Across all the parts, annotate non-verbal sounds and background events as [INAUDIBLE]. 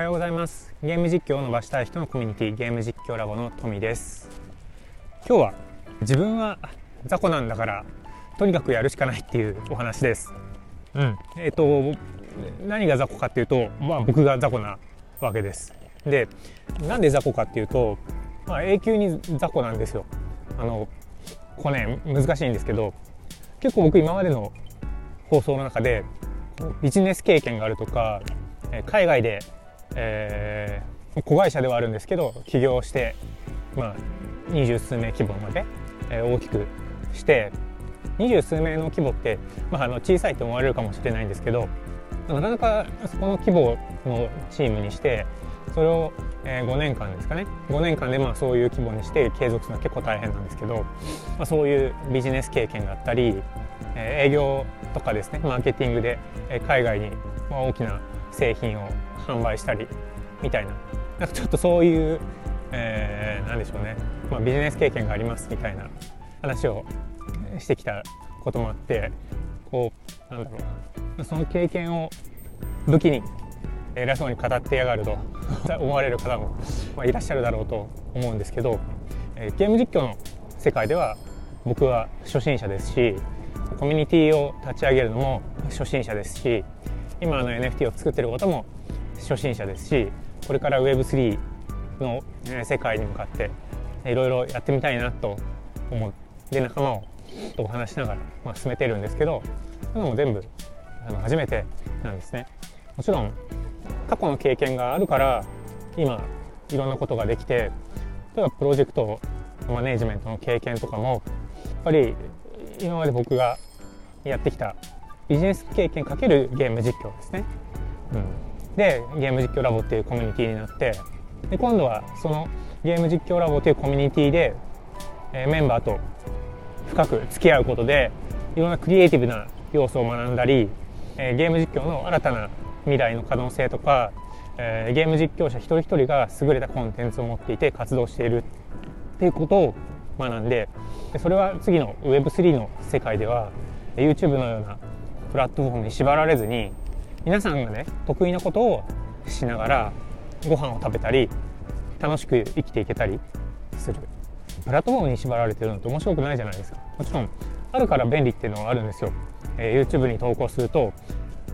はようございます。ゲーム実況を伸ばしたい人のコミュニティゲーム実況ラボのトミです。今日は自分は雑魚なんだからとにかくやるしかないっていうお話です。うん。えっ、と何が雑魚かっていうとまあ僕が雑魚なわけです。でなんで雑魚かっていうとまあ永久に雑魚なんですよ。あのこれね難しいんですけど結構僕今までの放送の中でビジネス経験があるとか海外でえー、子会社ではあるんですけど起業して、まあ、二十数名規模まで、えー、大きくして二十数名の規模って、まあ、あの小さいと思われるかもしれないんですけどなかなかそこの規模のチームにしてそれを、えー、5年間ですかね。5年間でまあそういう規模にして継続するのは結構大変なんですけど、まあ、そういうビジネス経験があったり、えー、営業とかですねマーケティングで、え、海外に、ま、大きな製品を販売したりみたいな。なんかちょっとそういう、えー、なんでしょうね、まあ、ビジネス経験がありますみたいな話をしてきたこともあってこうなんだろう。その経験を武器に偉そうに語ってやがると [LAUGHS] 思われる方も、まあ、いらっしゃるだろうと思うんですけど、えー、ゲーム実況の世界では僕は初心者ですしコミュニティを立ち上げるのも初心者ですし今の NFT を作ってることも初心者ですしこれから Web3 の世界に向かっていろいろやってみたいなと思う。で仲間をとお話しながら、まあ、進めてるんですけどそのも全部あの初めてなんですね。もちろん過去の経験があるから今いろんなことができて例えばプロジェクトマネージメントの経験とかもやっぱり今まで僕がやってきたビジネス経験かけるゲーム実況ですね。うんでゲーム実況ラボっていうコミュニティになってで今度はそのゲーム実況ラボというコミュニティで、えー、メンバーと深く付き合うことでいろんなクリエイティブな要素を学んだり、えー、ゲーム実況の新たな未来の可能性とか、えー、ゲーム実況者一人一人が優れたコンテンツを持っていて活動しているっていうことを学んででそれは次の Web3 の世界では YouTube のようなプラットフォームに縛られずに皆さんがね得意なことをしながらご飯を食べたり楽しく生きていけたりする。プラットフォームに縛られてるのって面白くないじゃないですか。もちろんあるから便利っていうのはあるんですよ、えー、YouTube に投稿すると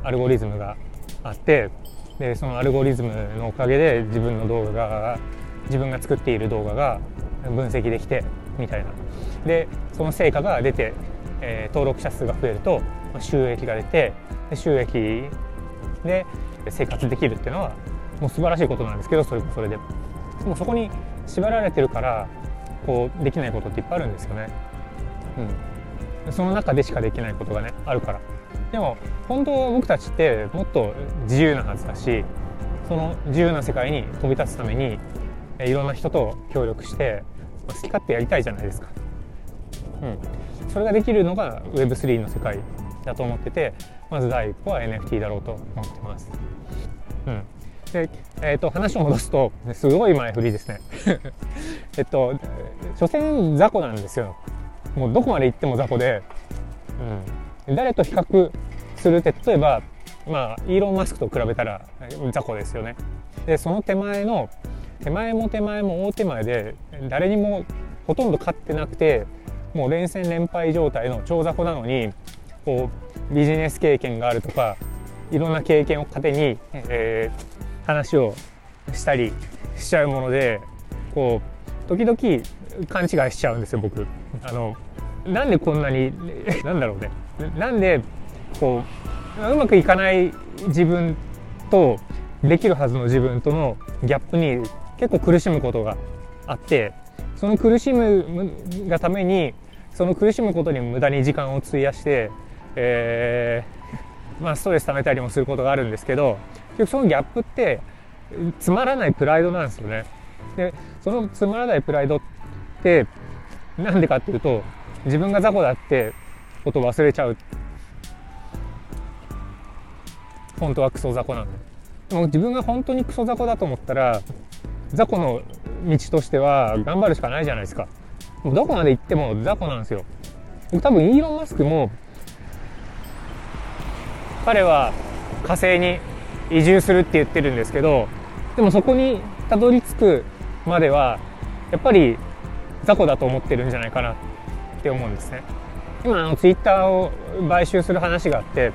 アルゴリズムがあってでそのアルゴリズムのおかげで自分の動画が自分が作っている動画が分析できてみたいな。でその成果が出て、えー、登録者数が増えると収益が出て収益で生活できるっていうのはもう素晴らしいことなんですけどそれもそれでもそこに縛られてるからこうできないことっていっぱいあるんですよね。うん、その中でしかできないことがねあるからでも本当は僕たちってもっと自由なはずだしその自由な世界に飛び立つためにいろんな人と協力して好き勝手やりたいじゃないですか。うん、それができるのが Web3 の世界だと思っててまず第一歩は NFT だろうと思ってます。うん。でえーと、話を戻すとすごい前振りですね。[LAUGHS] えっと所詮雑魚なんですよ。もうどこまで行っても雑魚で、うん、誰と比較するって例えばまあイーロン・マスクと比べたら雑魚ですよね。でその手前の手前も手前も大手前で誰にもほとんど勝ってなくてもう連戦連敗状態の超雑魚なのにこうビジネス経験があるとかいろんな経験を糧に、えー、話をしたりしちゃうものでこう時々勘違いしちゃうんですよ僕。あのなんでこんなに [LAUGHS] なんだろうねなんでこううまくいかない自分とできるはずの自分とのギャップに結構苦しむことがあってその苦しむがためにその苦しむことに無駄に時間を費やしてえー、まあ、ストレス溜めたりもすることがあるんですけど結局そのギャップってつまらないプライドなんですよね。でそのつまらないプライドってなんでかっていうと自分が雑魚だってことを忘れちゃう。本当はクソ雑魚なんで。でも自分が本当にクソ雑魚だと思ったら雑魚の道としては頑張るしかないじゃないですか。どこまで行っても雑魚なんですよ。多分イーロン・マスクも彼は火星に移住するって言ってるんですけどでもそこにたどり着くまではやっぱり雑魚だと思ってるんじゃないかなって思うんですね。今あのツイッターを買収する話があって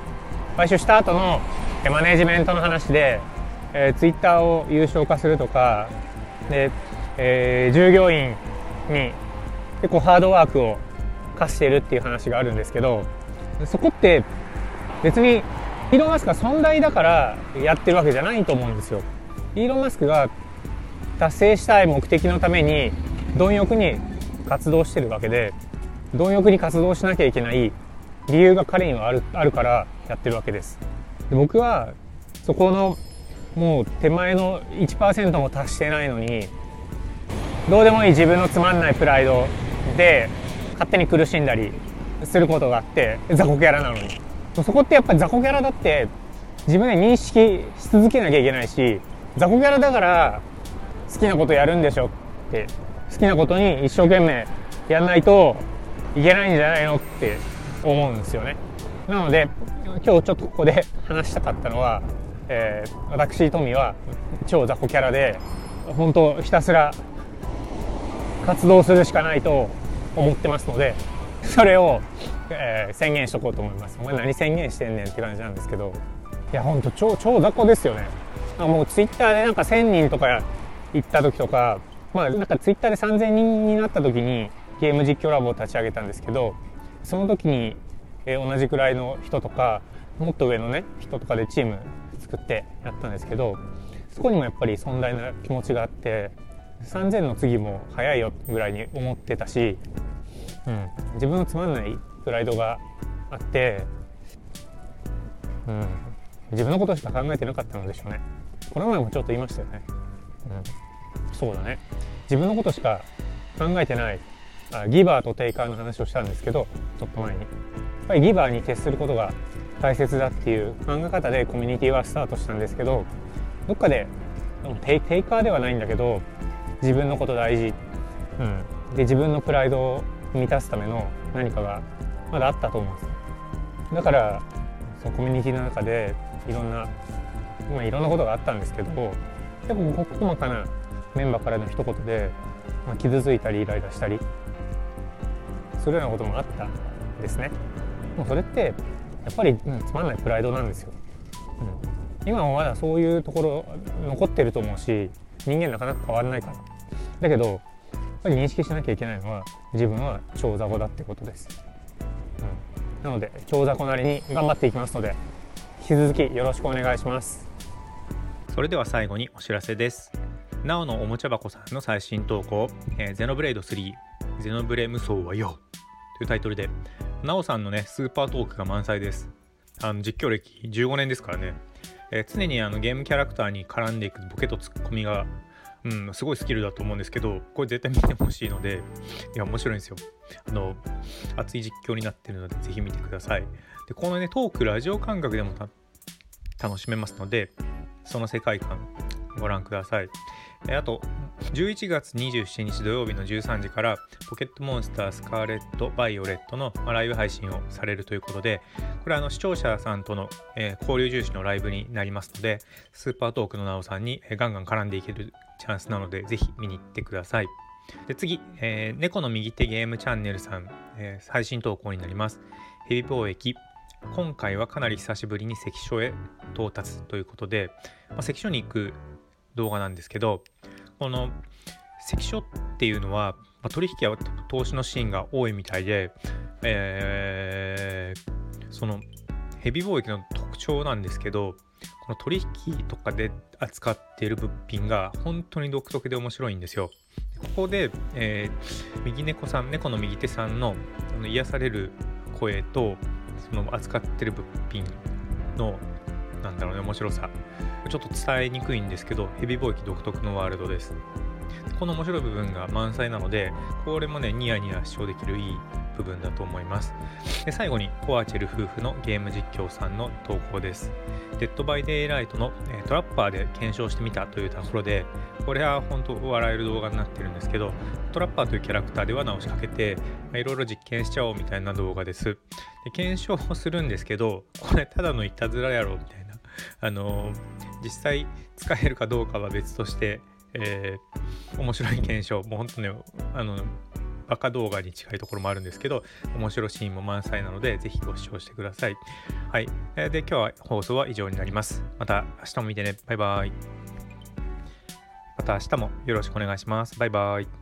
買収した後のマネジメントの話で、えー、ツイッターを有償化するとかで、えー、従業員に結構ハードワークを課してるっていう話があるんですけどそこって別にイーロン・マスクが存在だからやってるわけじゃないと思うんですよ。イーロン・マスクが達成したい目的のために貪欲に活動してるわけで貪欲に活動しなきゃいけない理由が彼にはあるあるからやってるわけですで僕はそこのもう手前の1%も達してないのにどうでもいい自分のつまんないプライドで勝手に苦しんだりすることがあって雑魚キャラなのに。そこってやっぱり雑魚キャラだって自分で認識し続けなきゃいけないし雑魚キャラだから好きなことやるんでしょって好きなことに一生懸命やんないといけないんじゃないのって思うんですよね。なので今日ちょっとここで話したかったのは、えー、私トミは超雑魚キャラで本当ひたすら活動するしかないと思ってますのでそれを、えー、宣言しとこうと思います。お前何宣言してんねんって感じなんですけど。いやほんと超超雑魚ですよね。もうツイッターでなんか1000人とか行った時とかまあなんかツイッターで3000人になった時にゲーム実況ラボを立ち上げたんですけどその時に、えー、同じくらいの人とかもっと上のね人とかでチーム作ってやったんですけどそこにもやっぱり壮大な気持ちがあって3000の次も早いよぐらいに思ってたし、うん、自分のつまんないプライドがあって、うん、自分のことしか考えてなかったのでしょうね。この前もちょっと言いましたよね、うん、そうだね。自分のことしか考えてないあギバーとテイカーの話をしたんですけどちょっと前に。やっぱりギバーに徹することが大切だっていう考え方でコミュニティはスタートしたんですけどどっかでテイカーではないんだけど自分のこと大事、うん、で自分のプライドを満たすための何かがまだあったと思うんですだからそのコミュニティの中でいろんな、まあ、いろんなことがあったんですけど結構細かなメンバーからの一言で、まあ、傷ついたりイライラしたりするようなこともあったんですね。もうそれってやっぱり、うん、つまんないプライドなんですよ。うん、今もまだそういうところ残ってると思うし人間なかなか変わらないから。だけどやっぱり認識しなきゃいけないのは自分は超雑魚だってことです、うん、なので超雑魚なりに頑張っていきますので引き続きよろしくお願いします。それでは最後にお知らせです。なおのおもちゃ箱さんの最新投稿、えー、ゼノブレイド3ゼノブレ無双はよ。というタイトルでなおさんのねスーパートークが満載です。あの実況歴15年ですからね、えー、常にあのゲームキャラクターに絡んでいくボケとツッコミがうん、すごいスキルだと思うんですけど、これ絶対見てほしいので、いや、面白いんですよ。あの、熱い実況になってるので、ぜひ見てください。で、このね、トーク、ラジオ感覚でも楽しめますので、その世界観、ご覧ください。あと、11月27日土曜日の13時から、ポケットモンスタースカーレット・バイオレットのライブ配信をされるということで、これはあの視聴者さんとの、えー、交流重視のライブになりますので、スーパートークのなおさんに、えー、ガンガン絡んでいけるチャンスなので、ぜひ見に行ってください。で次、えー、猫の右手ゲームチャンネルさん、えー、配信投稿になります。ヘビ貿易。今回はかなり久しぶりに関所へ到達ということで、まあ、関所に行く動画なんですけど、この関所っていうのは、まあ、取引や投資のシーンが多いみたいで、えー、そのヘビ貿易の特徴なんですけど、この取引とかで扱っている物品が本当に独特で面白いんですよ。ここで、えー、右猫さん、猫の右手さんのその癒される声と、その扱ってる物品の、なんだろうね、面白さ。ちょっと伝えにくいんですけど、ヘビ貿易独特のワールドです。この面白い部分が満載なので、これもね、ニヤニヤ視聴できるいい部分だと思います。で最後に、ポアチェル夫婦のゲーム実況さんの投稿です。デッドバイデイライトの、えトラッパーで検証してみたというところで、これは本当笑える動画になってるんですけど、トラッパーというキャラクターで罠を仕掛けて、いろいろ実験しちゃおうみたいな動画です。で検証をするんですけど、これただのいたずらやろみたいな。あの実際使えるかどうかは別として、えー、面白い検証もう本当ねあのバカ動画に近いところもあるんですけど面白いシーンも満載なのでぜひご視聴してください。はい。えで今日は放送は以上になります。また明日も見てね。バイバイ。また明日もよろしくお願いします。バイバイ。